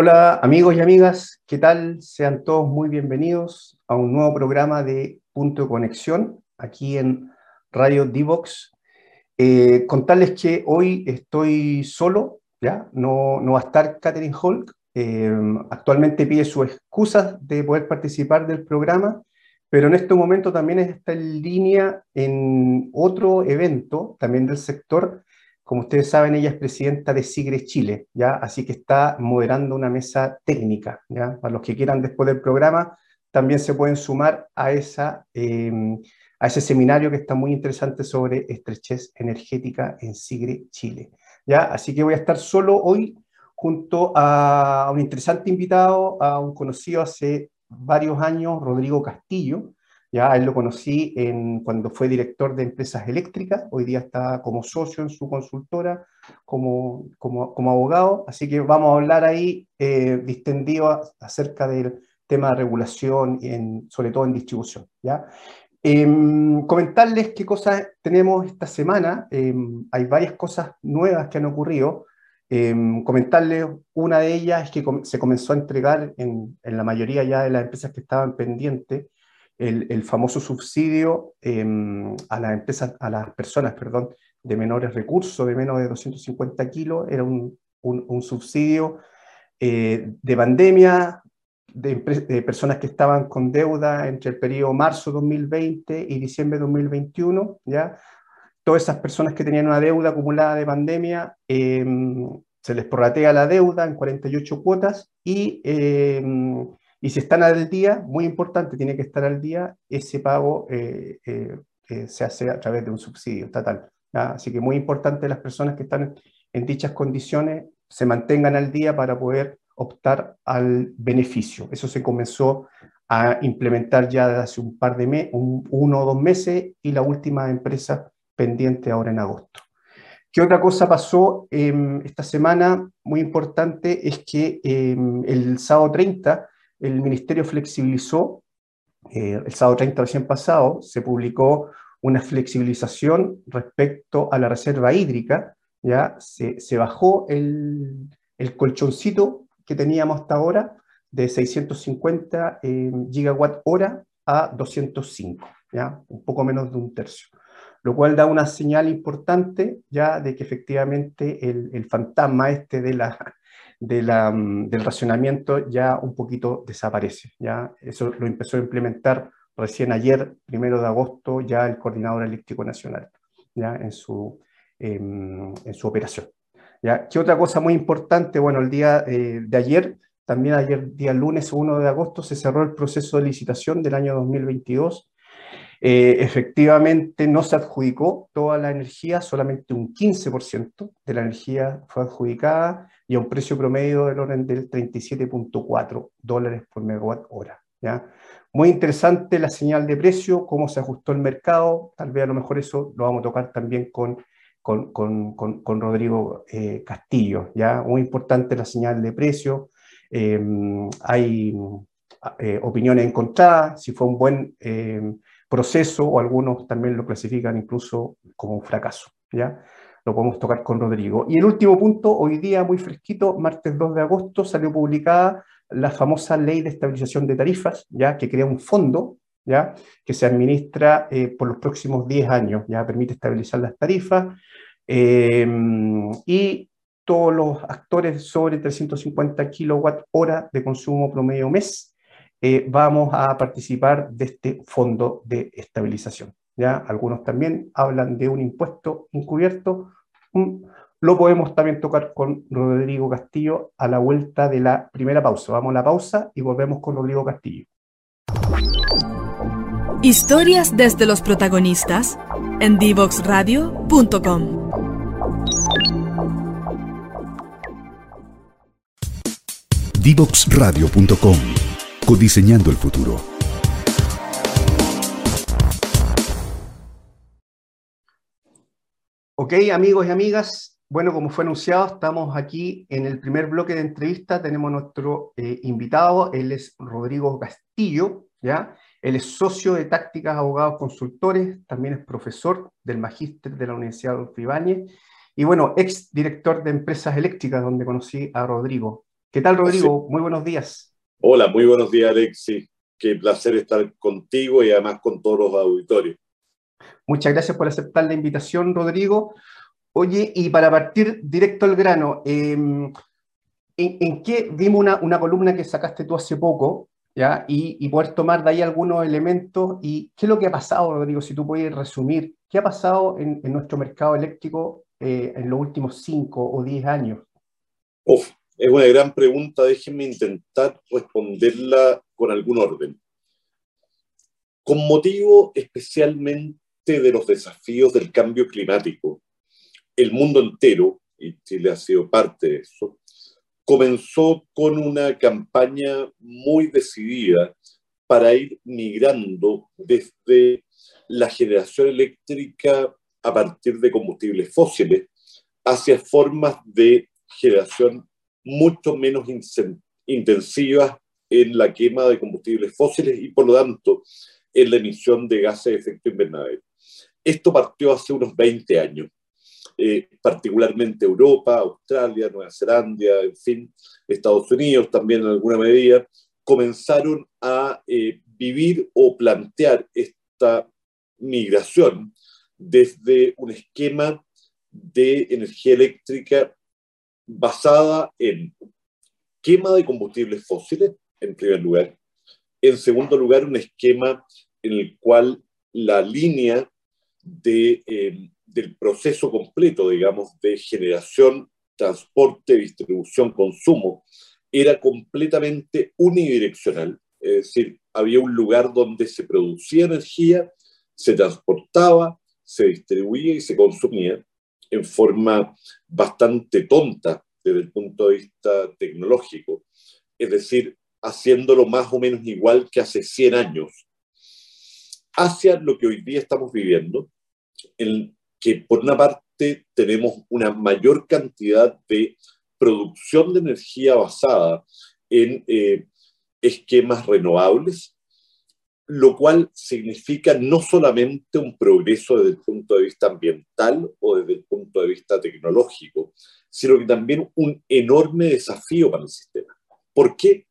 Hola amigos y amigas, ¿qué tal? Sean todos muy bienvenidos a un nuevo programa de Punto Conexión aquí en Radio Divox. Eh, contarles que hoy estoy solo, ¿ya? No, no va a estar Catherine Hulk. Eh, actualmente pide sus excusas de poder participar del programa, pero en este momento también está en línea en otro evento, también del sector, como ustedes saben, ella es presidenta de Sigre Chile, ¿ya? Así que está moderando una mesa técnica, ¿ya? Para los que quieran después del programa, también se pueden sumar a, esa, em, a ese seminario que está muy interesante sobre estrechez energética en Sigre Chile, ¿ya? Así que voy a estar solo hoy junto a un interesante invitado, a un conocido hace varios años, Rodrigo Castillo, ya él lo conocí en, cuando fue director de empresas eléctricas, hoy día está como socio en su consultora, como, como, abogado, así que vamos a hablar ahí eh, distendido acerca del tema de regulación, en, sobre todo en distribución. ¿ya? Em, comentarles qué cosas tenemos esta semana, em, hay varias cosas nuevas que han ocurrido. Em, comentarles una de ellas es que se comenzó a entregar en, en la mayoría ya de las empresas que estaban pendientes el, famoso subsidio em, a las empresas, a las personas, perdón, de menores recursos, de menos de 250 kilos, era un, un, subsidio eh, de pandemia, de, de, personas que estaban con deuda entre el periodo marzo 2020 y diciembre 2021, ¿ya? Todas esas personas que tenían una deuda acumulada de pandemia, em, se les prorratea la deuda en 48 cuotas y em, y si están al día, muy importante, tiene que estar al día, ese pago eh, eh, eh, se hace a través de un subsidio estatal. Así que muy importante las personas que están en dichas condiciones se mantengan al día para poder optar al beneficio. Eso se comenzó a implementar ya desde hace un par de meses, uno o dos meses, y la última empresa pendiente ahora en agosto. ¿Qué otra cosa pasó em, esta semana? Muy importante es que em, el sábado 30 el Ministerio flexibilizó, eh, el sábado 30 recién pasado, se publicó una flexibilización respecto a la reserva hídrica, ya se, bajó el, colchoncito que teníamos hasta ahora de 650 eh, gigawatt hora a 205, ya un poco menos de un tercio, lo cual da una señal importante ya de que efectivamente el fantasma este de la, Mm, del racionamiento ya un poquito desaparece. ¿ya? Eso lo empezó a implementar recién ayer, primero de agosto, ya el Coordinador Eléctrico Nacional, ¿ya? En, su, em, en su operación. ¿ya? ¿Qué otra cosa muy importante? Bueno, el día eh, de ayer, también ayer, día lunes 1 de agosto, se cerró el proceso de licitación del año 2022 eh, efectivamente no se adjudicó toda la energía, solamente un 15% de la energía fue adjudicada y a un precio promedio del orden del 37.4 dólares por megawatt hora. ¿ya? Muy interesante la señal de precio, cómo se ajustó el mercado, tal vez a lo mejor eso lo vamos a tocar también con, con, con, con Rodrigo eh, Castillo. ¿ya? Muy importante la señal de precio, eh, hay opiniones encontradas, si fue un buen proceso o algunos también lo clasifican incluso como un fracaso. ¿ya? Lo podemos tocar con Rodrigo. Y el último punto, hoy día muy fresquito, martes 2 de agosto, salió publicada la famosa ley de estabilización de tarifas, ya que crea un fondo ¿ya? que se administra eh, por los próximos 10 años, ya permite estabilizar las tarifas em, y todos los actores sobre 350 kilowatt hora de consumo promedio mes eh, vamos a participar de este fondo de estabilización. ¿ya? Algunos también hablan de un impuesto encubierto. Mm, lo podemos también tocar con Rodrigo Castillo a la vuelta de la primera pausa. Vamos a la pausa y volvemos con Rodrigo Castillo. Historias desde los protagonistas en divoxradio.com. Divoxradio.com Codiseñando el futuro. Ok, amigos y amigas, bueno, como fue anunciado, estamos aquí en el primer bloque de entrevista. Tenemos nuestro eh, invitado, él es Rodrigo Castillo, ¿ya? Él es socio de Tácticas Abogados Consultores, también es profesor del Magíster de la Universidad de Ibáñez y bueno, ex director de Empresas Eléctricas, donde conocí a Rodrigo. ¿Qué tal, Rodrigo? Muy buenos días. Hola, muy buenos días, Alexis. Qué placer estar contigo y además con todos los auditorios. Muchas gracias por aceptar la invitación, Rodrigo. Oye, y para partir directo al grano, em, ¿en, qué vimos una, columna que sacaste tú hace poco, ¿ya? Y, poder tomar de ahí algunos elementos? ¿Y qué es lo que ha pasado, Rodrigo? Si tú puedes resumir, ¿qué ha pasado en, nuestro mercado eléctrico eh, en los últimos cinco o diez años? Uf, es una gran pregunta, déjenme intentar responderla con algún orden. Con motivo especialmente de los desafíos del cambio climático, el mundo entero, y Chile ha sido parte de eso, comenzó con una campaña muy decidida para ir migrando desde la generación eléctrica a partir de combustibles fósiles hacia formas de generación mucho menos intensivas en la quema de combustibles fósiles y por lo tanto en la emisión de gases de efecto invernadero. Esto partió hace unos 20 años. Eh, particularmente Europa, Australia, Nueva Zelanda, en fin, Estados Unidos también en alguna medida, comenzaron a eh, vivir o plantear esta migración desde un esquema de energía eléctrica basada en quema de combustibles fósiles, en primer lugar. En segundo lugar, un esquema en el cual la línea de, eh, del proceso completo, digamos, de generación, transporte, distribución, consumo, era completamente unidireccional. Es decir, había un lugar donde se producía energía, se transportaba, se distribuía y se consumía en forma bastante tonta desde el punto de vista tecnológico. Es decir, haciéndolo más o menos igual que hace 100 años, hacia lo que hoy día estamos viviendo, en que por una parte tenemos una mayor cantidad de producción de energía basada en eh, esquemas renovables, lo cual significa no solamente un progreso desde el punto de vista ambiental o desde el punto de vista tecnológico, sino que también un enorme desafío para el sistema. ¿Por qué?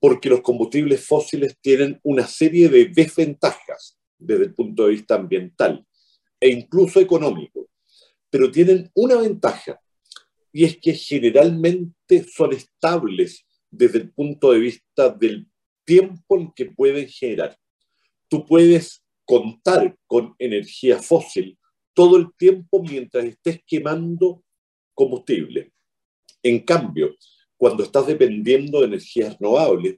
Porque los combustibles fósiles tienen una serie de desventajas desde el punto de vista ambiental e incluso económico, pero tienen una ventaja y es que generalmente son estables desde el punto de vista del tiempo en que pueden generar. Tú puedes contar con energía fósil todo el tiempo mientras estés quemando combustible. En cambio, cuando estás dependiendo de energías renovables,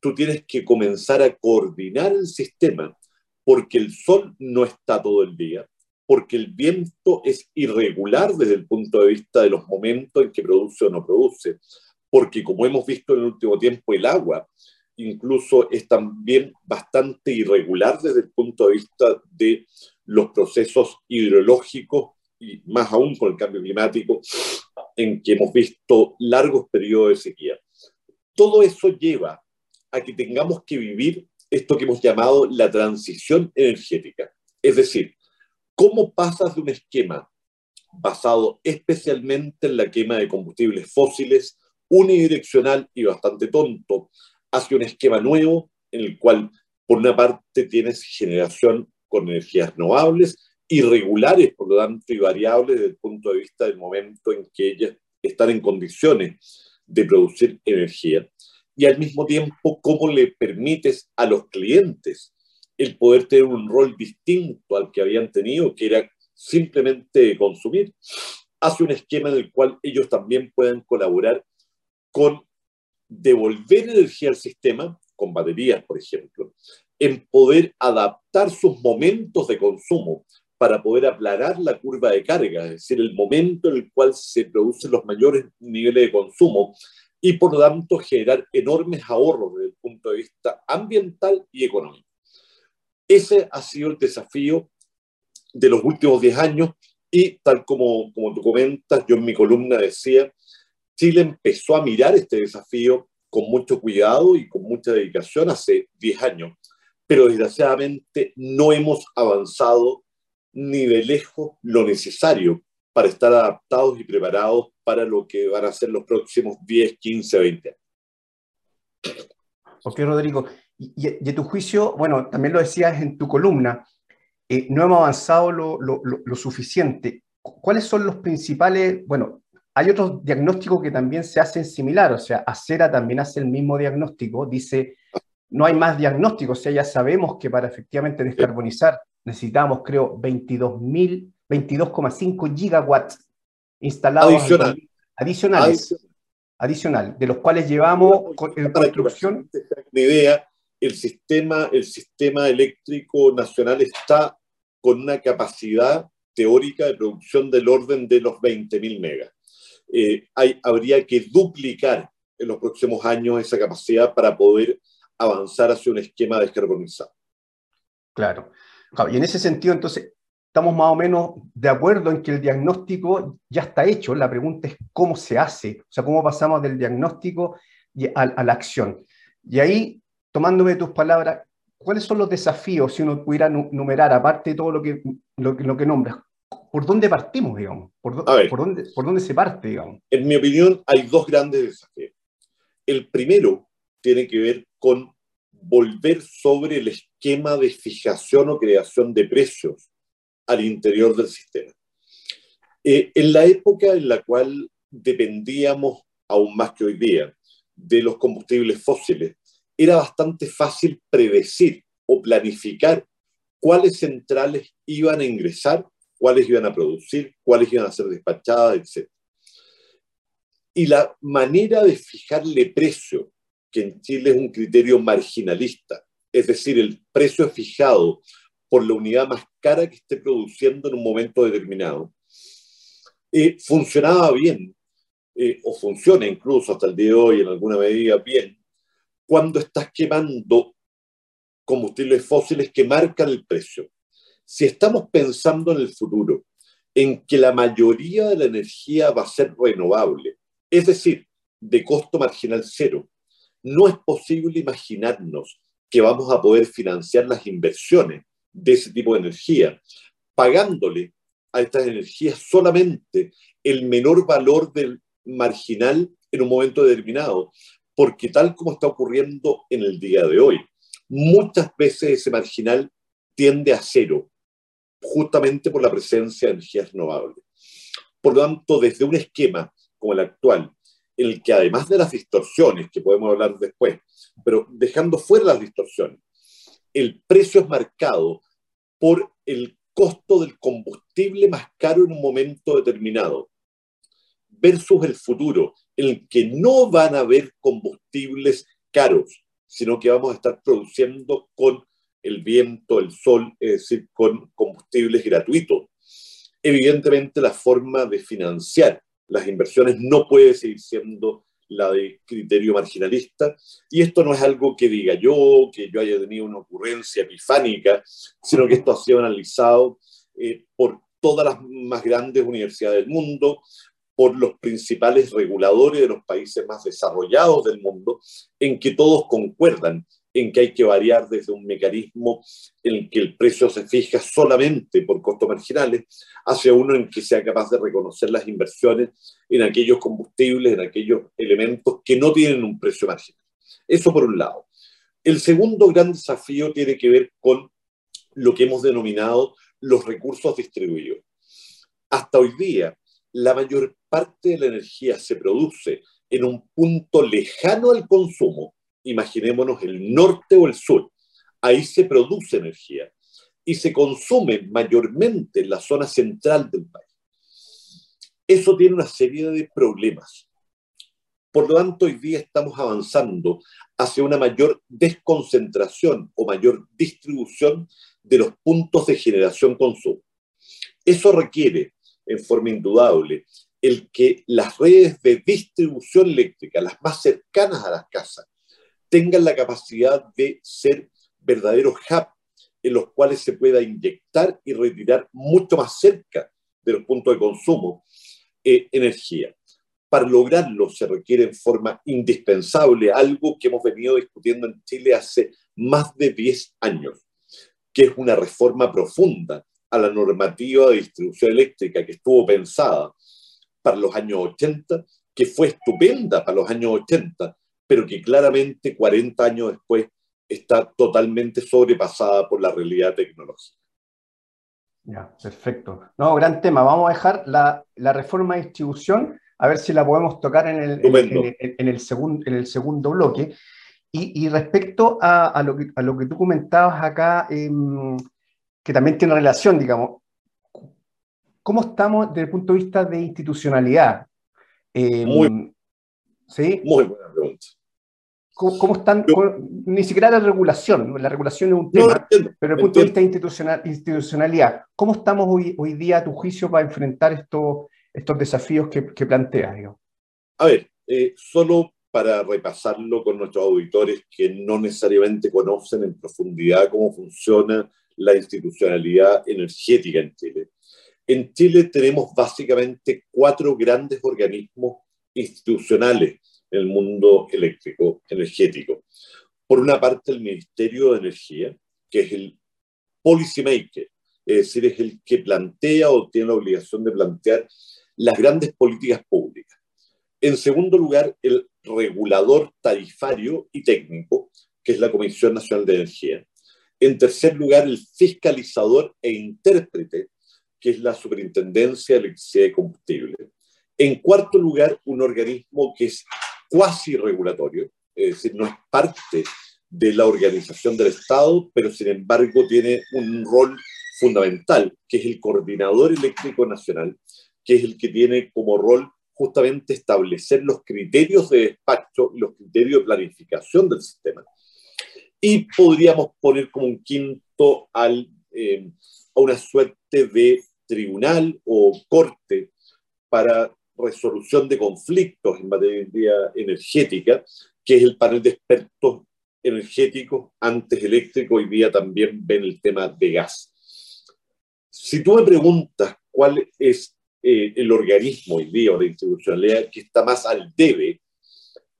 tú tienes que comenzar a coordinar el sistema porque el sol no está todo el día, porque el viento es irregular desde el punto de vista de los momentos en que produce o no produce, porque como hemos visto en el último tiempo, el agua incluso es también bastante irregular desde el punto de vista de los procesos hidrológicos y más aún con el cambio climático, en que hemos visto largos periodos de sequía. Todo eso lleva a que tengamos que vivir esto que hemos llamado la transición energética. Es decir, ¿Cómo pasas de un esquema basado especialmente en la quema de combustibles fósiles, unidireccional y bastante tonto, hacia un esquema nuevo en el cual, por una parte, tienes generación con energías renovables, irregulares, por lo tanto, y variables desde el punto de vista del momento en que ellas están en condiciones de producir energía, y al mismo tiempo, cómo le permites a los clientes el poder tener un rol distinto al que habían tenido, que era simplemente consumir, hace un esquema en el cual ellos también pueden colaborar con devolver energía al sistema, con baterías, por ejemplo, en poder adaptar sus momentos de consumo para poder aplanar la curva de carga, es decir, el momento en el cual se producen los mayores niveles de consumo y por lo tanto generar enormes ahorros desde el punto de vista ambiental y económico. Ese ha sido el desafío de los últimos 10 años y tal como, como tú comentas, yo en mi columna decía, Chile empezó a mirar este desafío con mucho cuidado y con mucha dedicación hace 10 años, pero desgraciadamente no hemos avanzado ni de lejos lo necesario para estar adaptados y preparados para lo que van a ser los próximos 10, 15, 20 años. Ok, Rodrigo. Y, y, tu juicio, bueno, también lo decías en tu columna, eh, no hemos avanzado lo, lo, lo, suficiente. ¿Cuáles son los principales, bueno, hay otros diagnósticos que también se hacen similar, o sea, Acera también hace el mismo diagnóstico, dice, no hay más diagnósticos, o sea, ya sabemos que para efectivamente descarbonizar necesitamos, creo, 22.000 22,5 gigawatts instalados Adicional. adicionales, adicional, de los cuales llevamos en construcción. Una idea, el sistema, el sistema eléctrico nacional está con una capacidad teórica de producción del orden de los 20.000 megas. Eh, habría que duplicar en los próximos años esa capacidad para poder avanzar hacia un esquema descarbonizado. Claro. Y en ese sentido, entonces, estamos más o menos de acuerdo en que el diagnóstico ya está hecho. La pregunta es cómo se hace, o sea, cómo pasamos del diagnóstico a, la acción. Y ahí, tomándome tus palabras, ¿cuáles son los desafíos, si uno pudiera numerar, aparte de todo lo que, lo, que nombras? ¿Por dónde partimos, digamos? ¿Por, por, dónde, ¿Por dónde se parte, digamos? En mi opinión, hay dos grandes desafíos. El primero tiene que ver con volver sobre el esquema de fijación o creación de precios al interior del sistema. Eh, en la época en la cual dependíamos, aún más que hoy día, de los combustibles fósiles, era bastante fácil predecir o planificar cuáles centrales iban a ingresar, cuáles iban a producir, cuáles iban a ser despachadas, etc. Y la manera de fijarle precio, que en Chile es un criterio marginalista, es decir, el precio fijado por la unidad más cara que esté produciendo en un momento determinado. Eh, funcionaba bien, eh, o funciona incluso hasta el día de hoy en alguna medida bien, cuando estás quemando combustibles fósiles que marcan el precio. Si estamos pensando en el futuro, en que la mayoría de la energía va a ser renovable, es decir, de costo marginal cero, no es posible imaginarnos que vamos a poder financiar las inversiones de ese tipo de energía, pagándole a estas energías solamente el menor valor del marginal en un momento determinado, porque tal como está ocurriendo en el día de hoy, muchas veces ese marginal tiende a cero, justamente por la presencia de energías renovables. Por lo tanto, desde un esquema como el actual, en el que además de las distorsiones, que podemos hablar después, pero dejando fuera las distorsiones, el precio es marcado por el costo del combustible más caro en un momento determinado, versus el futuro, en que no van a haber combustibles caros, sino que vamos a estar produciendo con el viento, el sol, es decir, con combustibles gratuitos. Evidentemente, la forma de financiar las inversiones no puede seguir siendo la de criterio marginalista. Y esto no es algo que diga yo, que yo haya tenido una ocurrencia epifánica, sino que esto ha sido analizado eh, por todas las más grandes universidades del mundo, por los principales reguladores de los países más desarrollados del mundo, en que todos concuerdan en que hay que variar desde un mecanismo en el que el precio se fija solamente por costos marginales hacia uno en que sea capaz de reconocer las inversiones en aquellos combustibles, en aquellos elementos que no tienen un precio marginal. Eso por un lado. El segundo gran desafío tiene que ver con lo que hemos denominado los recursos distribuidos. Hasta hoy día, la mayor parte de la energía se produce en un punto lejano al consumo, imaginémonos el norte o el sur, ahí se produce energía y se consume mayormente en la zona central del país. Eso tiene una serie de problemas. Por lo tanto, hoy día estamos avanzando hacia una mayor desconcentración o mayor distribución de los puntos de generación-consumo. Eso requiere, en forma indudable, el que las redes de distribución eléctrica, las más cercanas a las casas, tengan la capacidad de ser verdaderos hubs en los cuales se pueda inyectar y retirar mucho más cerca de los puntos de consumo eh, energía. Para lograrlo se requiere en forma indispensable algo que hemos venido discutiendo en Chile hace más de 10 años, que es una reforma profunda a la normativa de distribución eléctrica que estuvo pensada para los años 80, que fue estupenda para los años 80, pero que claramente 40 años después está totalmente sobrepasada por la realidad tecnológica. Ya, perfecto. No, gran tema. Vamos a dejar la, la reforma de distribución, a ver si la podemos tocar en el, en, en, en el, segundo, en el segundo bloque. Y, y respecto a, a, lo que, a, lo que, tú comentabas acá, eh, que también tiene relación, digamos, ¿cómo estamos desde el punto de vista de institucionalidad? Eh, muy, ¿sí? muy buena pregunta. ¿Cómo, cómo están? Yo, ni siquiera la regulación, la regulación es un tema, no, entiendo, pero desde el punto entiendo. de vista institucional, institucionalidad, ¿cómo estamos hoy, hoy día a tu juicio para enfrentar estos, estos desafíos que, que planteas? A ver, eh, solo para repasarlo con nuestros auditores que no necesariamente conocen en profundidad cómo funciona la institucionalidad energética en Chile. En Chile tenemos básicamente cuatro grandes organismos institucionales en el mundo eléctrico, energético. Por una parte, el Ministerio de Energía, que es el policymaker, es decir, es el que plantea o tiene la obligación de plantear las grandes políticas públicas. En segundo lugar, el regulador tarifario y técnico, que es la Comisión Nacional de Energía. En tercer lugar, el fiscalizador e intérprete, que es la Superintendencia de Electricidad y Combustible. En cuarto lugar, un organismo que es cuasi regulatorio, es decir, no es parte de la organización del Estado, pero sin embargo tiene un rol fundamental, que es el Coordinador Eléctrico Nacional, que es el que tiene como rol justamente establecer los criterios de despacho y los criterios de planificación del sistema. Y podríamos poner como un quinto al, eh, a una suerte de tribunal o corte para resolución de conflictos en materia energética, que es el panel de expertos energéticos, antes eléctrico, hoy día también ven el tema de gas. Si tú me preguntas cuál es eh, el organismo hoy día o la institucionalidad que está más al debe,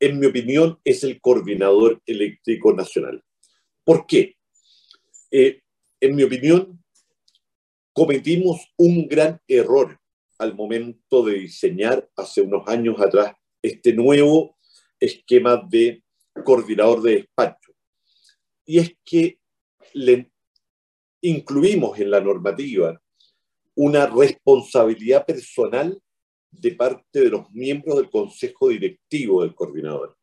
en mi opinión, es el Coordinador Eléctrico Nacional. ¿Por qué? Eh, en mi opinión, cometimos un gran error al momento de diseñar hace unos años atrás este nuevo esquema de coordinador de despacho. Y es que le incluimos en la normativa una responsabilidad personal de parte de los miembros del consejo directivo del coordinador,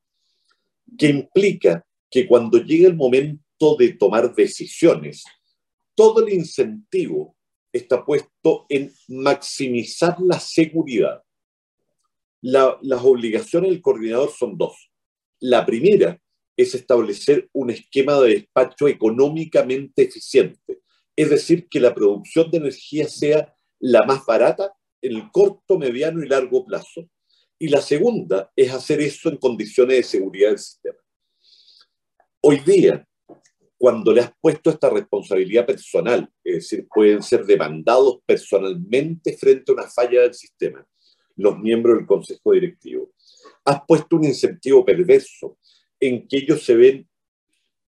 que implica que cuando llegue el momento de tomar decisiones, todo el incentivo está puesto en maximizar la seguridad. La, las obligaciones del coordinador son dos. La primera es establecer un esquema de despacho económicamente eficiente, es decir, que la producción de energía sea la más barata en el corto, mediano y largo plazo. Y la segunda es hacer eso en condiciones de seguridad del sistema. Hoy día, cuando le has puesto esta responsabilidad personal, es decir, pueden ser demandados personalmente frente a una falla del sistema, los miembros del consejo directivo, has puesto un incentivo perverso en que ellos se ven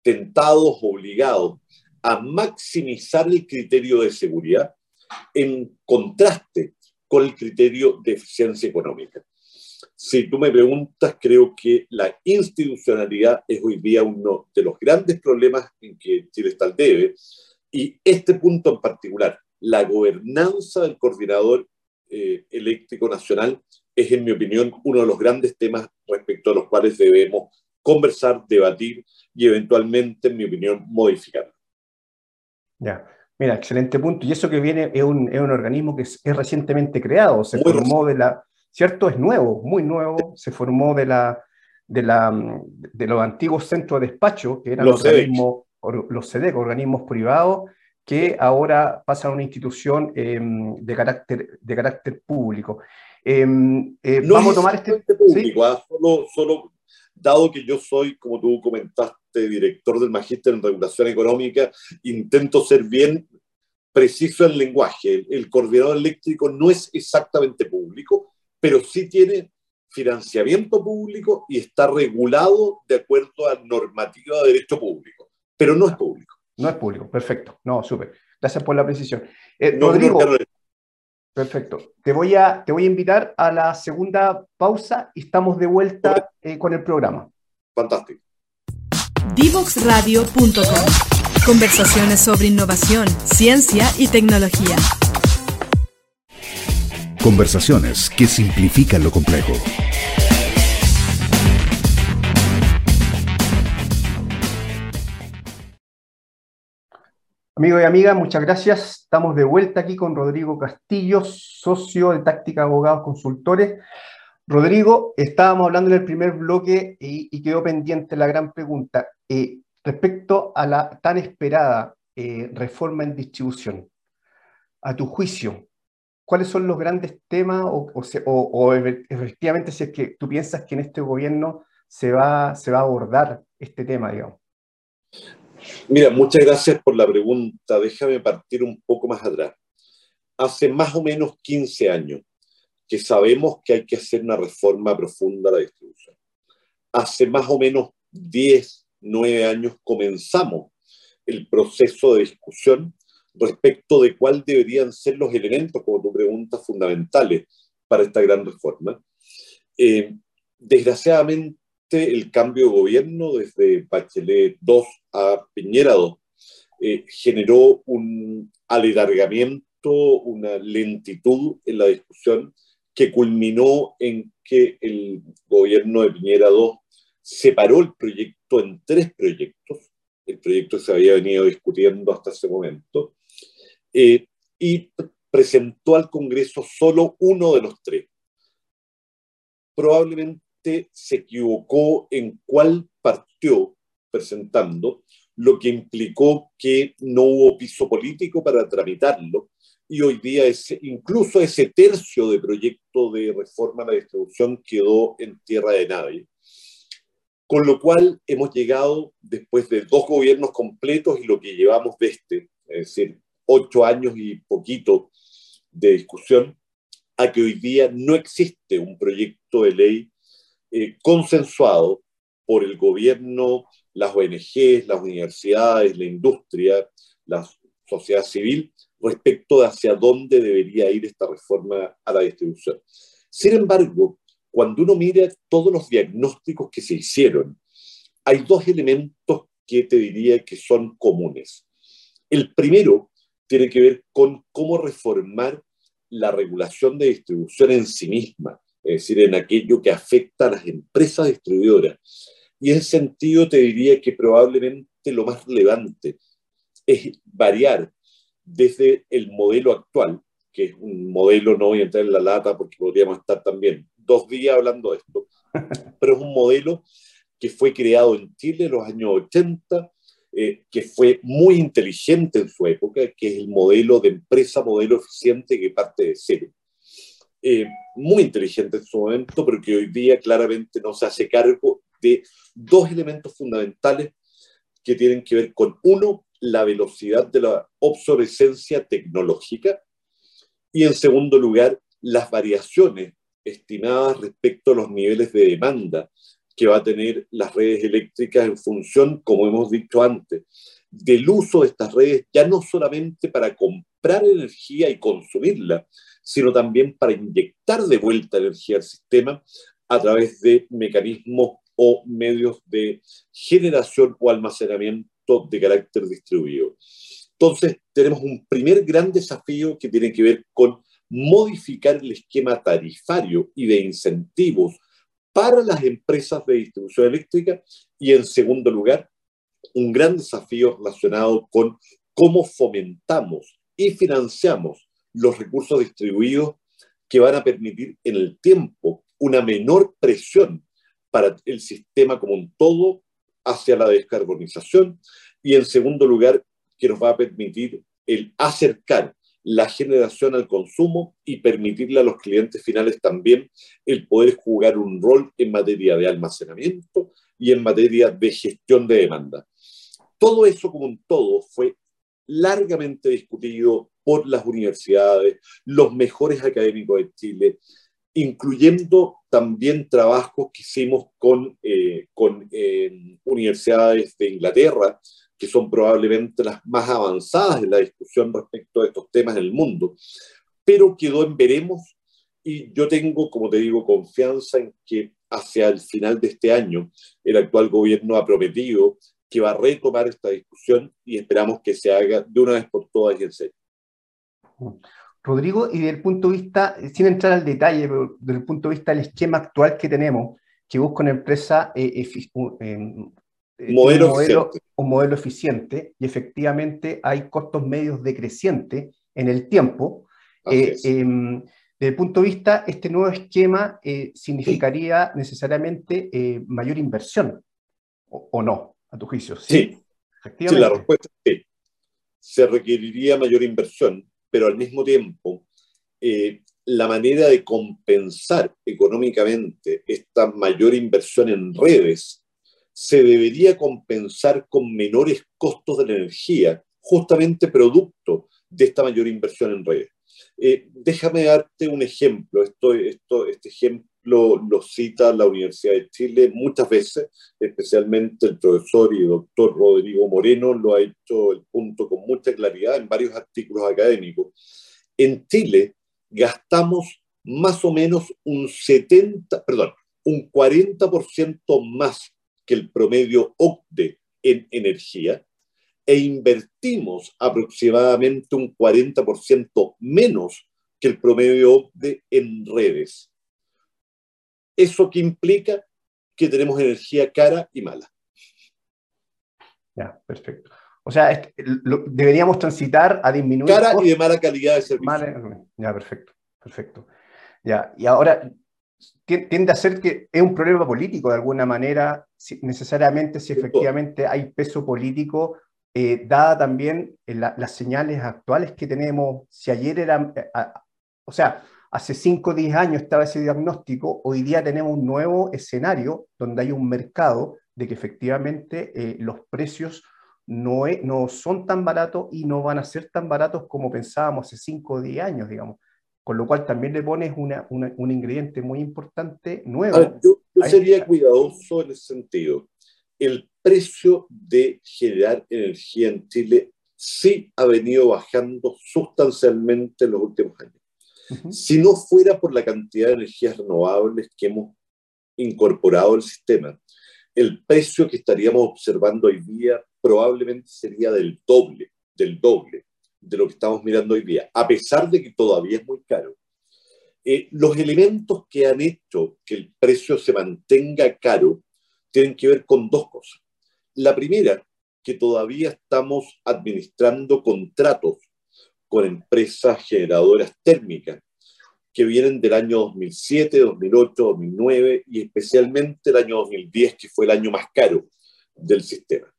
tentados, obligados a maximizar el criterio de seguridad en contraste con el criterio de eficiencia económica si tú me preguntas, creo que la institucionalidad es hoy día uno de los grandes problemas en que Chile está al debe. Y este punto en particular, la gobernanza del coordinador eh, eléctrico nacional, es, en mi opinión, uno de los grandes temas respecto a los cuales debemos conversar, debatir y eventualmente, en mi opinión, modificar. Ya, mira, excelente punto. Y eso que viene es un, es un organismo que es, es recientemente creado, se Muy formó de la, ¿cierto? Es nuevo, muy nuevo, se formó de, la, de, la, de los antiguos centros de despacho, que eran los organismos, los CEDEC, organismos privados, que ahora pasan a una institución eh, de, carácter, de carácter público. Eh, eh, no vamos a tomar este... Público, ¿sí? ¿ah? solo, solo, dado que yo soy, como tú comentaste, director del Magíster en Regulación Económica, intento ser bien preciso en el lenguaje. El, el coordinador eléctrico no es exactamente público, pero sí tiene financiamiento público y está regulado de acuerdo a normativa de derecho público, pero no es público. No es público, perfecto. No, súper. Gracias por la precisión. Eh, Rodrigo, perfecto. Te voy, a, te voy a invitar a la segunda pausa y estamos de vuelta eh, con el programa. Fantástico. Divoxradio.com Conversaciones sobre innovación, ciencia y tecnología. Conversaciones que simplifican lo complejo. Amigos y amigas, muchas gracias. Estamos de vuelta aquí con Rodrigo Castillo, socio de Táctica Abogados Consultores. Rodrigo, estábamos hablando en el primer bloque y, quedó pendiente la gran pregunta eh, respecto a la tan esperada eh, reforma en distribución. A tu juicio, ¿cuáles son los grandes temas o, efectivamente si es que tú piensas que en este gobierno se va, se va a abordar este tema, digamos? Mira, muchas gracias por la pregunta. Déjame partir un poco más atrás. Hace más o menos 15 años que sabemos que hay que hacer una reforma profunda a la distribución. Hace más o menos 10, 9 años comenzamos el proceso de discusión respecto de cuáles deberían ser los elementos, como tu pregunta, fundamentales para esta gran reforma. Eh, desgraciadamente, el cambio de gobierno desde Bachelet 2 a Piñera 2 eh, generó un alargamiento, una lentitud en la discusión que culminó en que el gobierno de Piñera 2 separó el proyecto en tres proyectos. El proyecto se había venido discutiendo hasta ese momento. Eh, y presentó al Congreso solo uno de los tres. Probablemente se equivocó en cuál partió presentando, lo que implicó que no hubo piso político para tramitarlo y hoy día ese, incluso ese tercio de proyecto de reforma a la distribución quedó en tierra de nadie. Con lo cual hemos llegado, después de dos gobiernos completos y lo que llevamos de este, es decir, ocho años y poquito de discusión, a que hoy día no existe un proyecto de ley eh, consensuado por el gobierno, las ONGs, las universidades, la industria, la sociedad civil, respecto de hacia dónde debería ir esta reforma a la distribución. Sin embargo, cuando uno mira todos los diagnósticos que se hicieron, hay dos elementos que te diría que son comunes. El primero tiene que ver con cómo reformar la regulación de distribución en sí misma es decir, en aquello que afecta a las empresas distribuidoras. Y en ese sentido te diría que probablemente lo más relevante es variar desde el modelo actual, que es un modelo, no voy a entrar en la lata porque podríamos estar también dos días hablando de esto, pero es un modelo que fue creado en Chile en los años 80, eh, que fue muy inteligente en su época, que es el modelo de empresa, modelo eficiente que parte de cero. Eh, muy inteligente en su momento, pero que hoy día claramente no se hace cargo de dos elementos fundamentales que tienen que ver con, uno, la velocidad de la obsolescencia tecnológica y, en segundo lugar, las variaciones estimadas respecto a los niveles de demanda que va a tener las redes eléctricas en función, como hemos dicho antes, del uso de estas redes, ya no solamente para comprar energía y consumirla, sino también para inyectar de vuelta energía al sistema a través de mecanismos o medios de generación o almacenamiento de carácter distribuido. Entonces, tenemos un primer gran desafío que tiene que ver con modificar el esquema tarifario y de incentivos para las empresas de distribución eléctrica y, en segundo lugar, un gran desafío relacionado con cómo fomentamos y financiamos los recursos distribuidos que van a permitir en el tiempo una menor presión para el sistema como un todo hacia la descarbonización y en segundo lugar que nos va a permitir el acercar la generación al consumo y permitirle a los clientes finales también el poder jugar un rol en materia de almacenamiento y en materia de gestión de demanda. Todo eso como un todo fue largamente discutido por las universidades, los mejores académicos de Chile, incluyendo también trabajos que hicimos con, eh, con eh, universidades de Inglaterra, que son probablemente las más avanzadas en la discusión respecto a estos temas en el mundo, pero quedó en veremos y yo tengo, como te digo, confianza en que hacia el final de este año el actual gobierno ha prometido que va a retomar esta discusión y esperamos que se haga de una vez por todas y en serio. Rodrigo, y desde el punto de vista, sin entrar al detalle, pero desde el punto de vista del esquema actual que tenemos, que busca una empresa, eh, eh, eh, modelo un, modelo, un modelo eficiente, y efectivamente hay costos medios decrecientes en el tiempo. Em, desde el punto de vista, este nuevo esquema significaría necesariamente mayor inversión, o, no, a tu juicio. Sí, Efectivamente. sí la respuesta es sí. Se requeriría mayor inversión, pero al mismo tiempo eh, la manera de compensar económicamente esta mayor inversión en redes se debería compensar con menores costos de la energía, justamente producto de esta mayor inversión en redes. Eh, déjame darte un ejemplo. Esto, esto, este ejemplo lo cita la Universidad de Chile muchas veces, especialmente el profesor y doctor Rodrigo Moreno lo ha hecho el punto con mucha claridad en varios artículos académicos. En Chile gastamos más o menos un 70, perdón, un 40% más que el promedio OCDE en energía e invertimos aproximadamente un 40% menos que el promedio OCDE en redes. ¿Eso que implica? Que tenemos energía cara y mala. Ya, perfecto. O sea, deberíamos transitar a disminuir. Cara y de mala calidad de servicio. ya, perfecto, perfecto. Ya, y ahora tiende a ser que es un problema político de alguna manera, necesariamente si efectivamente hay peso político, eh, dada también las señales actuales que tenemos, si ayer era, eh, o sea, Hace 5 o 10 años estaba ese diagnóstico, hoy día tenemos un nuevo escenario donde hay un mercado de que efectivamente eh, los precios no, no son tan baratos y no van a ser tan baratos como pensábamos hace 5 o 10 años, digamos. Con lo cual también le pones una, un ingrediente muy importante nuevo. yo, yo sería cuidadoso en ese sentido. El precio de generar energía en Chile sí ha venido bajando sustancialmente en los últimos años. Si no fuera por la cantidad de energías renovables que hemos incorporado al sistema, el precio que estaríamos observando hoy día probablemente sería del doble, del doble de lo que estamos mirando hoy día, a pesar de que todavía es muy caro. Eh, los elementos que han hecho que el precio se mantenga caro tienen que ver con dos cosas. La primera, que todavía estamos administrando contratos con empresas generadoras térmicas que vienen del año 2007, 2008, 2009 y especialmente el año 2010, que fue el año más caro del sistema.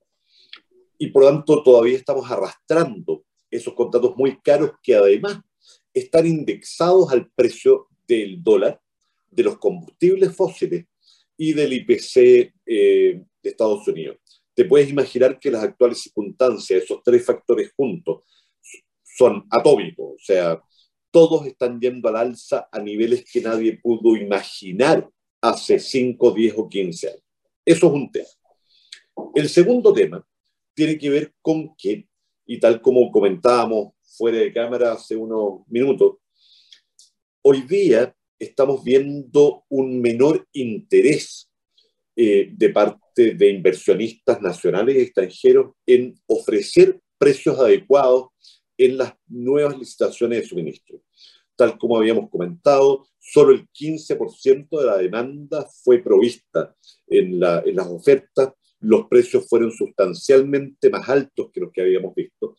Y por lo tanto todavía estamos arrastrando esos contratos muy caros que además están indexados al precio del dólar, de los combustibles fósiles y del IPC eh, de Estados Unidos. Te puedes imaginar que las actuales circunstancias, esos tres factores juntos, son atómicos, o sea, todos están yendo al alza a niveles que nadie pudo imaginar hace 5, 10 o 15 años. Eso es un tema. El segundo tema tiene que ver con que, y tal como comentábamos fuera de cámara hace unos minutos, hoy día estamos viendo un menor interés eh, de parte de inversionistas nacionales y extranjeros en ofrecer precios adecuados en las nuevas licitaciones de suministro. Tal como habíamos comentado, solo el 15% de la demanda fue provista en, en las ofertas, los precios fueron sustancialmente más altos que los que habíamos visto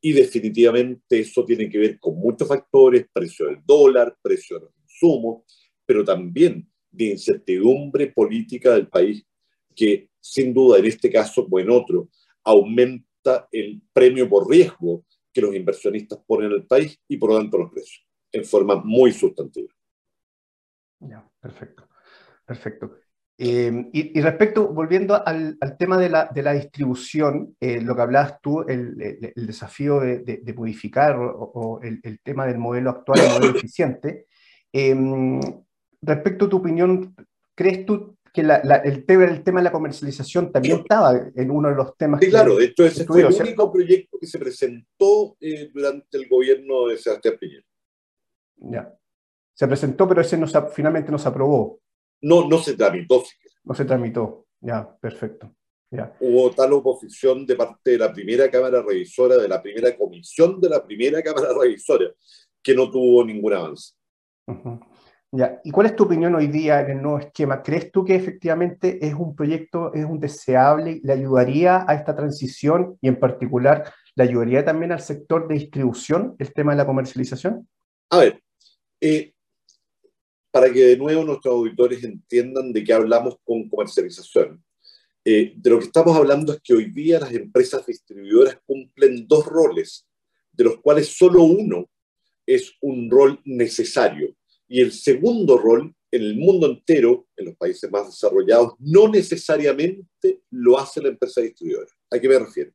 y definitivamente eso tiene que ver con muchos factores, precio del dólar, precio de los insumos, pero también de incertidumbre política del país que sin duda en este caso como en otro aumenta el premio por riesgo que los inversionistas ponen en el país y por lo tanto los precios, en forma muy sustantiva. Ya, perfecto, perfecto. Eh, y, respecto, volviendo al, tema de la, de la distribución, eh, lo que hablabas tú, el, el, desafío de, de, modificar o, el, el, tema del modelo actual, el modelo eficiente, eh, respecto a tu opinión, ¿crees tú que el, tema, el tema de la comercialización también estaba en uno de los temas. Sí, claro, de hecho ese fue el único proyecto que se presentó eh, durante el gobierno de Sebastián Piñera. Ya. Se presentó, pero ese no finalmente no se aprobó. No, no se tramitó. No se tramitó, ya, perfecto. Ya. Hubo tal oposición de parte de la primera Cámara Revisora, de la primera comisión de la primera Cámara Revisora, que no tuvo ningún avance. Ya. ¿Y cuál es tu opinión hoy día en el nuevo esquema? ¿Crees tú que efectivamente es un proyecto, es un deseable, le ayudaría a esta transición y en particular le ayudaría también al sector de distribución el tema de la comercialización? A ver, eh, para que de nuevo nuestros auditores entiendan de qué hablamos con comercialización. Eh, de lo que estamos hablando es que hoy día las empresas distribuidoras cumplen dos roles, de los cuales solo uno es un rol necesario y el segundo rol en el mundo entero, en los países más desarrollados, no necesariamente lo hace la empresa distribuidora. ¿A qué me refiero?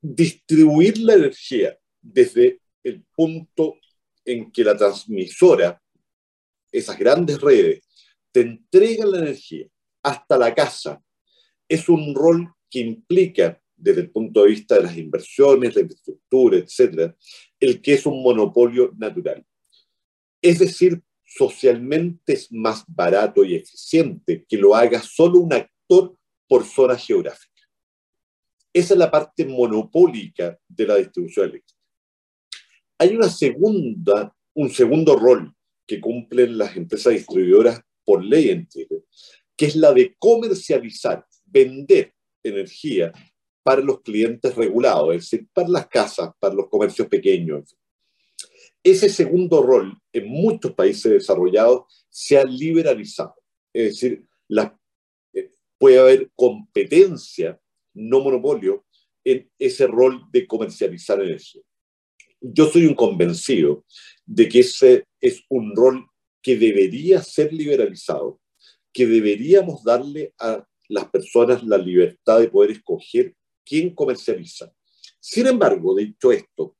Distribuir la energía desde el punto en que la transmisora, esas grandes redes, te entregan la energía hasta la casa, es un rol que implica, desde el punto de vista de las inversiones, la infraestructura, etcétera, el que es un monopolio natural. Es decir, socialmente es más barato y eficiente que lo haga solo un actor por zona geográfica. Esa es la parte monopólica de la distribución eléctrica. Hay una segunda, un segundo rol que cumplen las empresas distribuidoras por ley en Chile, que es la de comercializar, vender energía para los clientes regulados, es decir, para las casas, para los comercios pequeños, ese segundo rol en muchos países desarrollados se ha liberalizado. Es decir, eh, puede haber competencia, no monopolio, en ese rol de comercializar energía. Yo soy un convencido de que ese es un rol que debería ser liberalizado, que deberíamos darle a las personas la libertad de poder escoger quién comercializa. Sin embargo, dicho esto,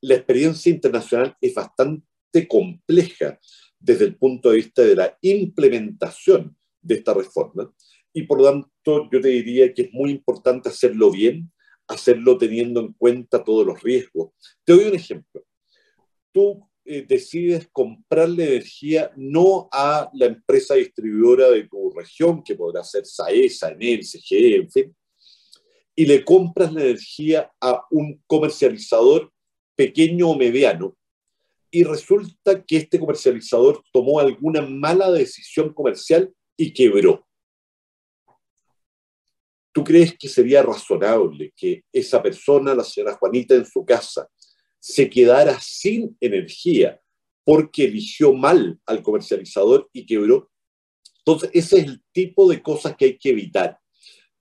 la experiencia internacional es bastante compleja desde el punto de vista de la implementación de esta reforma y por lo tanto yo te diría que es muy importante hacerlo bien, hacerlo teniendo en cuenta todos los riesgos. Te doy un ejemplo. Tú eh, decides comprarle energía no a la empresa distribuidora de tu región, que podrá ser SAESA, ENEL, CGE, en fin, y le compras la energía a un comercializador pequeño o mediano, y resulta que este comercializador tomó alguna mala decisión comercial y quebró. ¿Tú crees que sería razonable que esa persona, la señora Juanita, en su casa, se quedara sin energía porque eligió mal al comercializador y quebró? Entonces, ese es el tipo de cosas que hay que evitar,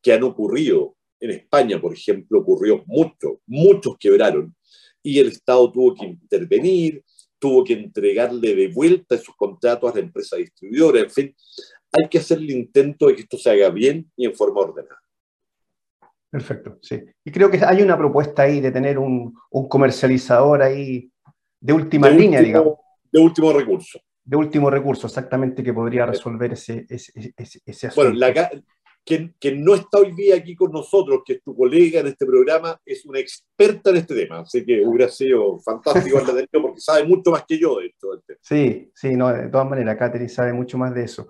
que han ocurrido. En España, por ejemplo, ocurrió mucho, muchos quebraron y el Estado tuvo que intervenir, tuvo que entregarle de vuelta esos contratos a la empresa distribuidora, en fin, hay que hacer el intento de que esto se haga bien y en forma ordenada. Perfecto, sí. Y creo que hay una propuesta ahí de tener un, comercializador ahí de última línea, digamos. De último recurso. De último recurso, exactamente, que podría resolver ese, ese, ese, asunto. Bueno, la, quien, no está hoy día aquí con nosotros, que es tu colega en este programa, es una experta en este tema. Así que hubiera sido fantástico haberla porque sabe mucho más que yo de esto. Sí, sí, no, de todas maneras, Catherine sabe mucho más de eso.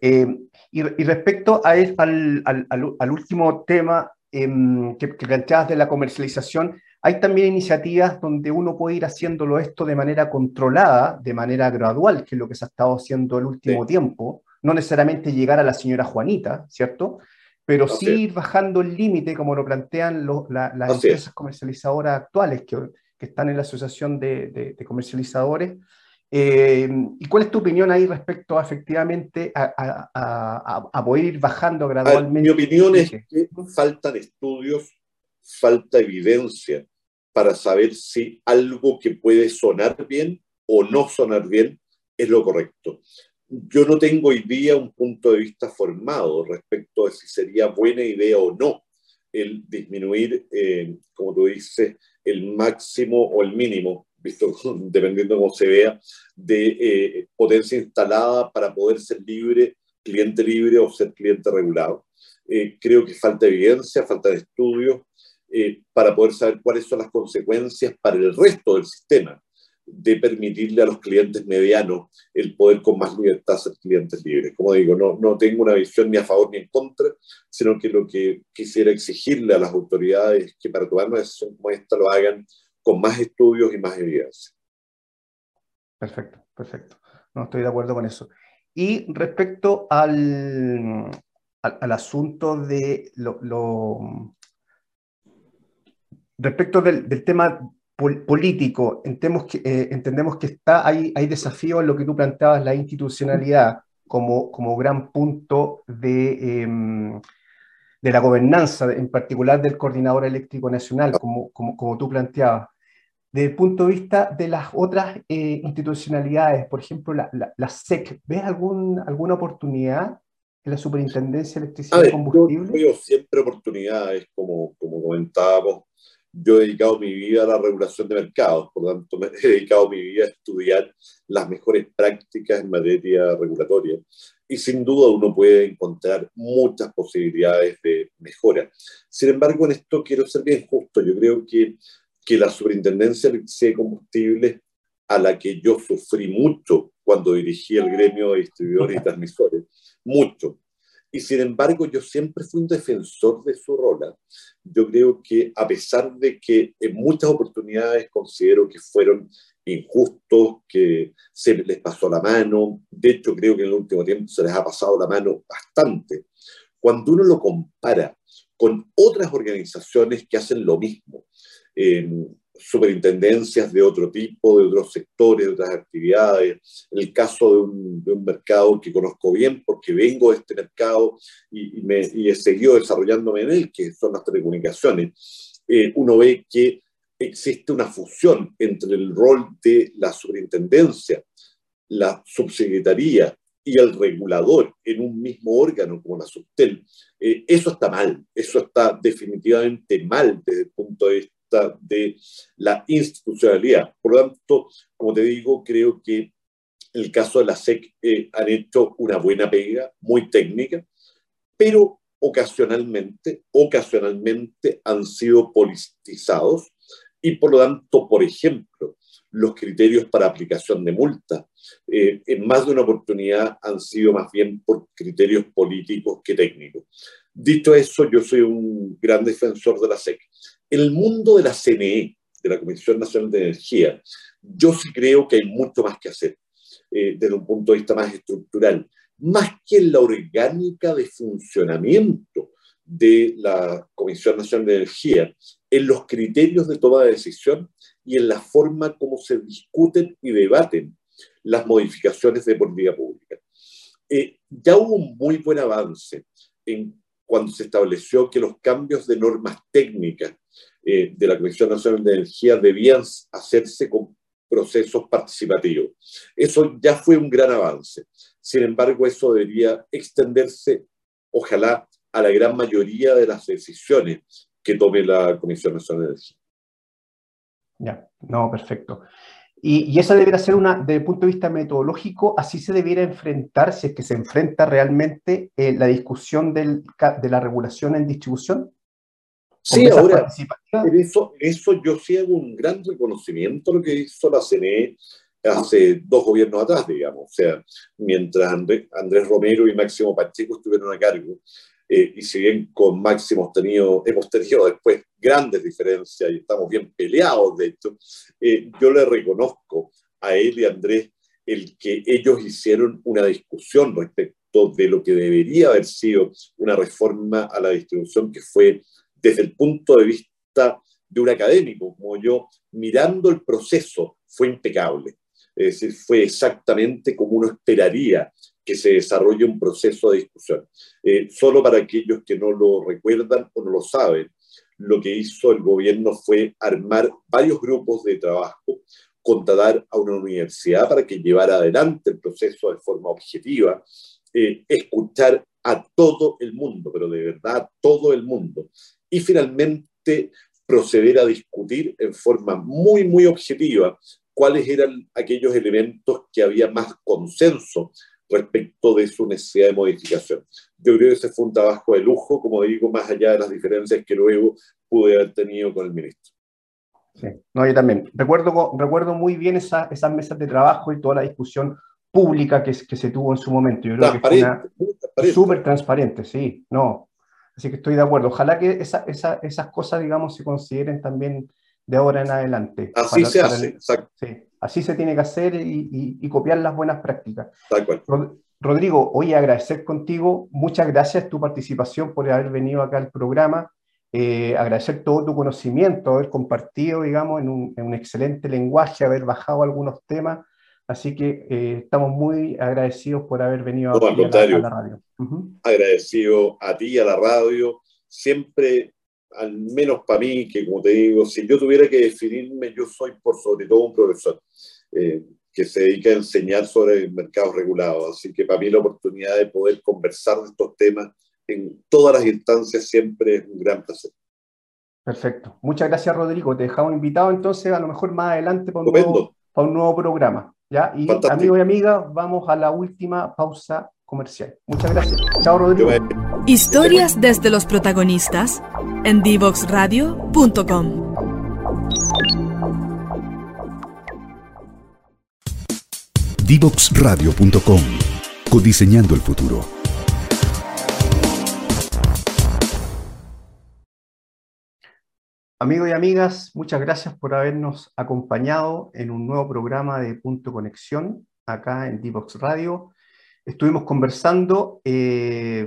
Eh, y, respecto a al, al, último tema em, que, que planteabas de la comercialización, hay también iniciativas donde uno puede ir haciéndolo esto de manera controlada, de manera gradual, que es lo que se ha estado haciendo el último tiempo no necesariamente llegar a la señora Juanita, ¿cierto? Pero sí ir bajando el límite, como lo plantean las empresas comercializadoras actuales que, que, están en la Asociación de, Comercializadores. Eh, ¿Y cuál es tu opinión ahí respecto a efectivamente a, poder ir bajando gradualmente? mi opinión es que faltan estudios, falta evidencia para saber si algo que puede sonar bien o no sonar bien es lo correcto. Yo no tengo hoy día un punto de vista formado respecto de si sería buena idea o no el disminuir, eh, como tú dices, el máximo o el mínimo, visto dependiendo de cómo se vea, de eh, potencia instalada para poder ser libre cliente libre o ser cliente regulado. Eh, creo que falta evidencia, falta de estudios eh, para poder saber cuáles son las consecuencias para el resto del sistema de permitirle a los clientes medianos el poder con más libertad ser clientes libres. Como digo, no, no tengo una visión ni a favor ni en contra, sino que lo que quisiera exigirle a las autoridades es que para tomar una decisión como esta lo hagan con más estudios y más evidencia. Perfecto, perfecto. No estoy de acuerdo con eso. Y respecto al, al, asunto de lo, respecto del, tema político, entendemos que, eh, entendemos que está, hay, hay desafíos en lo que tú planteabas, la institucionalidad como, como gran punto de, em, de la gobernanza, en particular del Coordinador Eléctrico Nacional, como, como, como tú planteabas. Desde el punto de vista de las otras eh, institucionalidades, por ejemplo, la, la, SEC, ¿ves algún, alguna oportunidad en la Superintendencia de Electricidad y Combustible? Yo veo siempre oportunidades, como, como comentábamos, yo he dedicado mi vida a la regulación de mercados, por lo tanto, me he dedicado mi vida a estudiar las mejores prácticas en materia regulatoria. Y sin duda uno puede encontrar muchas posibilidades de mejora. Sin embargo, en esto quiero ser bien justo. Yo creo que, que la Superintendencia de Combustibles, a la que yo sufrí mucho cuando dirigí el gremio de distribuidores y transmisores, mucho, y sin embargo, yo siempre fui un defensor de su rola. Yo creo que a pesar de que en muchas oportunidades considero que fueron injustos, que se les pasó la mano, de hecho creo que en el último tiempo se les ha pasado la mano bastante, cuando uno lo compara con otras organizaciones que hacen lo mismo, superintendencias de otro tipo, de otros sectores, de otras actividades. En el caso de un, mercado que conozco bien porque vengo de este mercado y, me, he seguido desarrollándome en él, que son las telecomunicaciones, eh, uno ve que existe una fusión entre el rol de la superintendencia, la subsecretaría y el regulador en un mismo órgano como la Subtel. Eh, eso está mal, eso está definitivamente mal desde el punto de vista de la institucionalidad. Por lo tanto, como te digo, creo que en el caso de la SEC eh, han hecho una buena pega, muy técnica, pero ocasionalmente, ocasionalmente han sido politizados y por lo tanto, por ejemplo, los criterios para aplicación de multa eh, en más de una oportunidad han sido más bien por criterios políticos que técnicos. Dicho eso, yo soy un gran defensor de la SEC. En el mundo de la CNE, de la Comisión Nacional de Energía, yo sí creo que hay mucho más que hacer eh, desde un punto de vista más estructural, más que en la orgánica de funcionamiento de la Comisión Nacional de Energía, en los criterios de toma de decisión y en la forma como se discuten y debaten las modificaciones de política pública. Eh, ya hubo un muy buen avance en cuando se estableció que los cambios de normas técnicas eh, de la Comisión Nacional de Energía debían hacerse con procesos participativos. Eso ya fue un gran avance. Sin embargo, eso debería extenderse, ojalá, a la gran mayoría de las decisiones que tome la Comisión Nacional de Energía. Ya, no, perfecto. Y, esa debería ser una, desde el punto de vista metodológico, así se debiera enfrentar, si es que se enfrenta realmente eh, la discusión del, de la regulación en distribución. Sí, ahora, en eso, eso yo sí hago un gran reconocimiento a lo que hizo la CNE hace dos gobiernos atrás, digamos. O sea, mientras Andrés Romero y Máximo Pacheco estuvieron a cargo, eh, y si bien con Máximo hemos tenido, hemos tenido después grandes diferencias y estamos bien peleados, de hecho, eh, yo le reconozco a él y a Andrés el que ellos hicieron una discusión respecto de lo que debería haber sido una reforma a la distribución que fue desde el punto de vista de un académico como yo, mirando el proceso, fue impecable. Es decir, fue exactamente como uno esperaría que se desarrolle un proceso de discusión. Eh, solo para aquellos que no lo recuerdan o no lo saben, lo que hizo el gobierno fue armar varios grupos de trabajo, contratar a una universidad para que llevara adelante el proceso de forma objetiva, eh, escuchar a todo el mundo, pero de verdad a todo el mundo, y finalmente proceder a discutir en forma muy, muy objetiva cuáles eran aquellos elementos que había más consenso respecto de su necesidad de modificación. Yo creo que ese fue un trabajo de lujo, como digo, más allá de las diferencias que luego pude haber tenido con el ministro. Sí, no, yo también. Recuerdo, recuerdo muy bien esa, esas mesas de trabajo y toda la discusión pública que, que se tuvo en su momento. Yo creo que fue súper transparente, sí, no. Así que estoy de acuerdo. Ojalá que esa, esa, esas cosas, digamos, se consideren también de ahora en adelante. Así se hace, exacto. Sí, así se tiene que hacer y, y, copiar las buenas prácticas. Cual. Rodrigo, hoy agradecer contigo, muchas gracias tu participación por haber venido acá al programa. Eh, agradecer todo tu conocimiento, haber compartido, digamos, en un, en un, excelente lenguaje, haber bajado algunos temas. Así que eh, estamos muy agradecidos por haber venido no, a, la, a, la, radio. Agradecido a ti, a la radio. Siempre, al menos para mí, que como te digo, si yo tuviera que definirme, yo soy por sobre todo un profesor. Eh, que se dedica a enseñar sobre mercados regulados. Así que para mí la oportunidad de poder conversar de estos temas en todas las instancias siempre es un gran placer. Perfecto. Muchas gracias, Rodrigo. Te dejamos invitado entonces a lo mejor más adelante para un, nuevo, para un nuevo, programa. ¿ya? Y amigos y amigas, vamos a la última pausa comercial. Muchas gracias. Chao, Rodrigo. Historias desde los protagonistas en divoxradio.com. Divoxradio.com. Codiseñando el futuro. Amigos y amigas, muchas gracias por habernos acompañado en un nuevo programa de Punto Conexión acá en Divox Radio. Estuvimos conversando eh,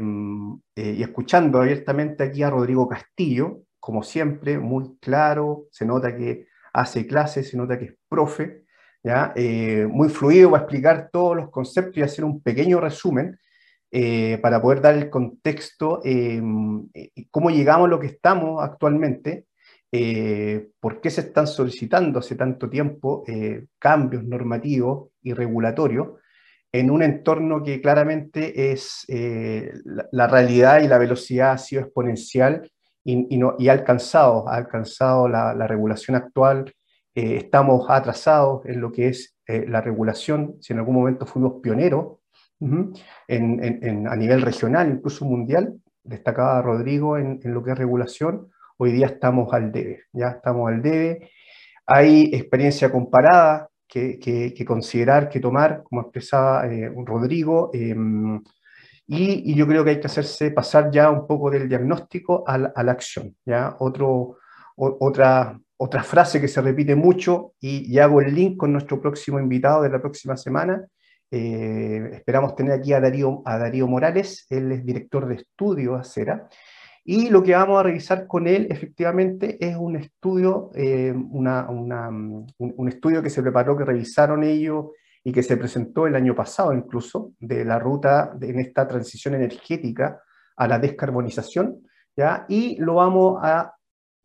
eh, y escuchando abiertamente aquí a Rodrigo Castillo, como siempre, muy claro, se nota que hace clases, se nota que es profe, ¿ya? Eh, muy fluido para explicar todos los conceptos y hacer un pequeño resumen para poder dar el contexto, eh, cómo llegamos a lo que estamos actualmente, por qué se están solicitando hace tanto tiempo cambios normativos y regulatorios en un entorno que claramente es la, realidad y la velocidad ha sido exponencial y, no, y ha alcanzado, ha alcanzado la, la regulación actual eh, estamos atrasados en lo que es eh, la regulación, si en algún momento fuimos pioneros a nivel regional, incluso mundial, destacaba Rodrigo en, lo que es regulación, hoy día estamos al debe, ya estamos al debe. Hay experiencia comparada que, considerar, que tomar, como expresaba eh, Rodrigo, em, y, yo creo que hay que hacerse pasar ya un poco del diagnóstico a la, a la acción. ¿ya? Otro, otra, otra frase que se repite mucho y, hago el link con nuestro próximo invitado de la próxima semana. Eh, esperamos tener aquí a Darío, a Darío Morales, él es director de estudio Acera. Y lo que vamos a revisar con él efectivamente es un estudio, eh, un, estudio que se preparó, que revisaron ellos y que se presentó el año pasado incluso, de la ruta en esta transición energética a la descarbonización. ¿ya? Y lo vamos a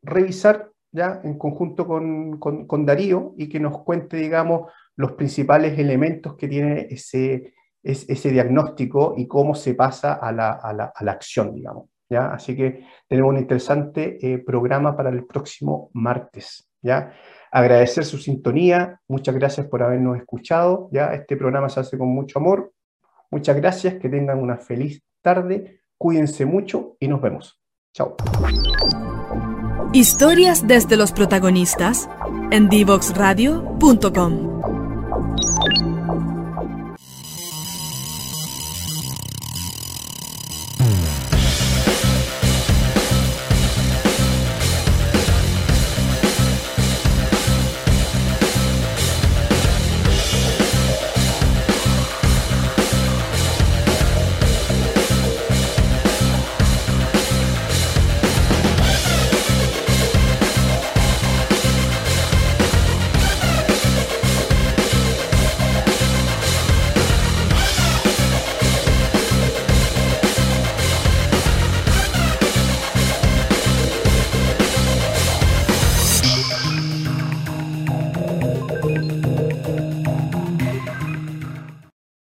revisar ya en conjunto con, con, Darío y que nos cuente, digamos, los principales elementos que tiene ese, ese diagnóstico y cómo se pasa a la, a la, a la acción, digamos. ¿Ya? Así que tenemos un interesante eh, programa para el próximo martes. ¿ya? Agradecer su sintonía, muchas gracias por habernos escuchado. ¿ya? Este programa se hace con mucho amor. Muchas gracias, que tengan una feliz tarde, cuídense mucho y nos vemos. Chao. Historias desde los protagonistas en divoxradio.com.